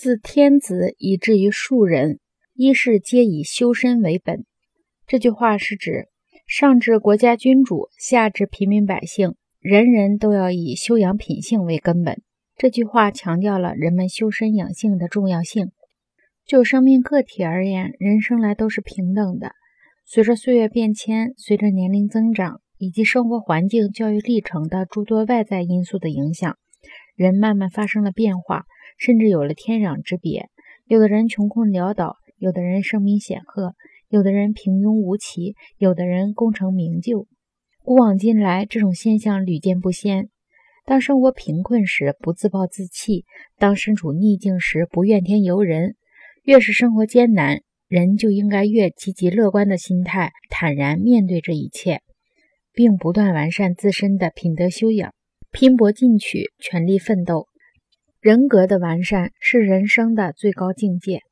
自天子以至于庶人，一是皆以修身为本。这句话是指上至国家君主，下至平民百姓，人人都要以修养品性为根本。这句话强调了人们修身养性的重要性。就生命个体而言，人生来都是平等的。随着岁月变迁，随着年龄增长，以及生活环境、教育历程的诸多外在因素的影响，人慢慢发生了变化。甚至有了天壤之别，有的人穷困潦倒，有的人声名显赫，有的人平庸无奇，有的人功成名就。古往今来，这种现象屡见不鲜。当生活贫困时，不自暴自弃；当身处逆境时，不怨天尤人。越是生活艰难，人就应该越积极乐观的心态，坦然面对这一切，并不断完善自身的品德修养，拼搏进取，全力奋斗。人格的完善是人生的最高境界。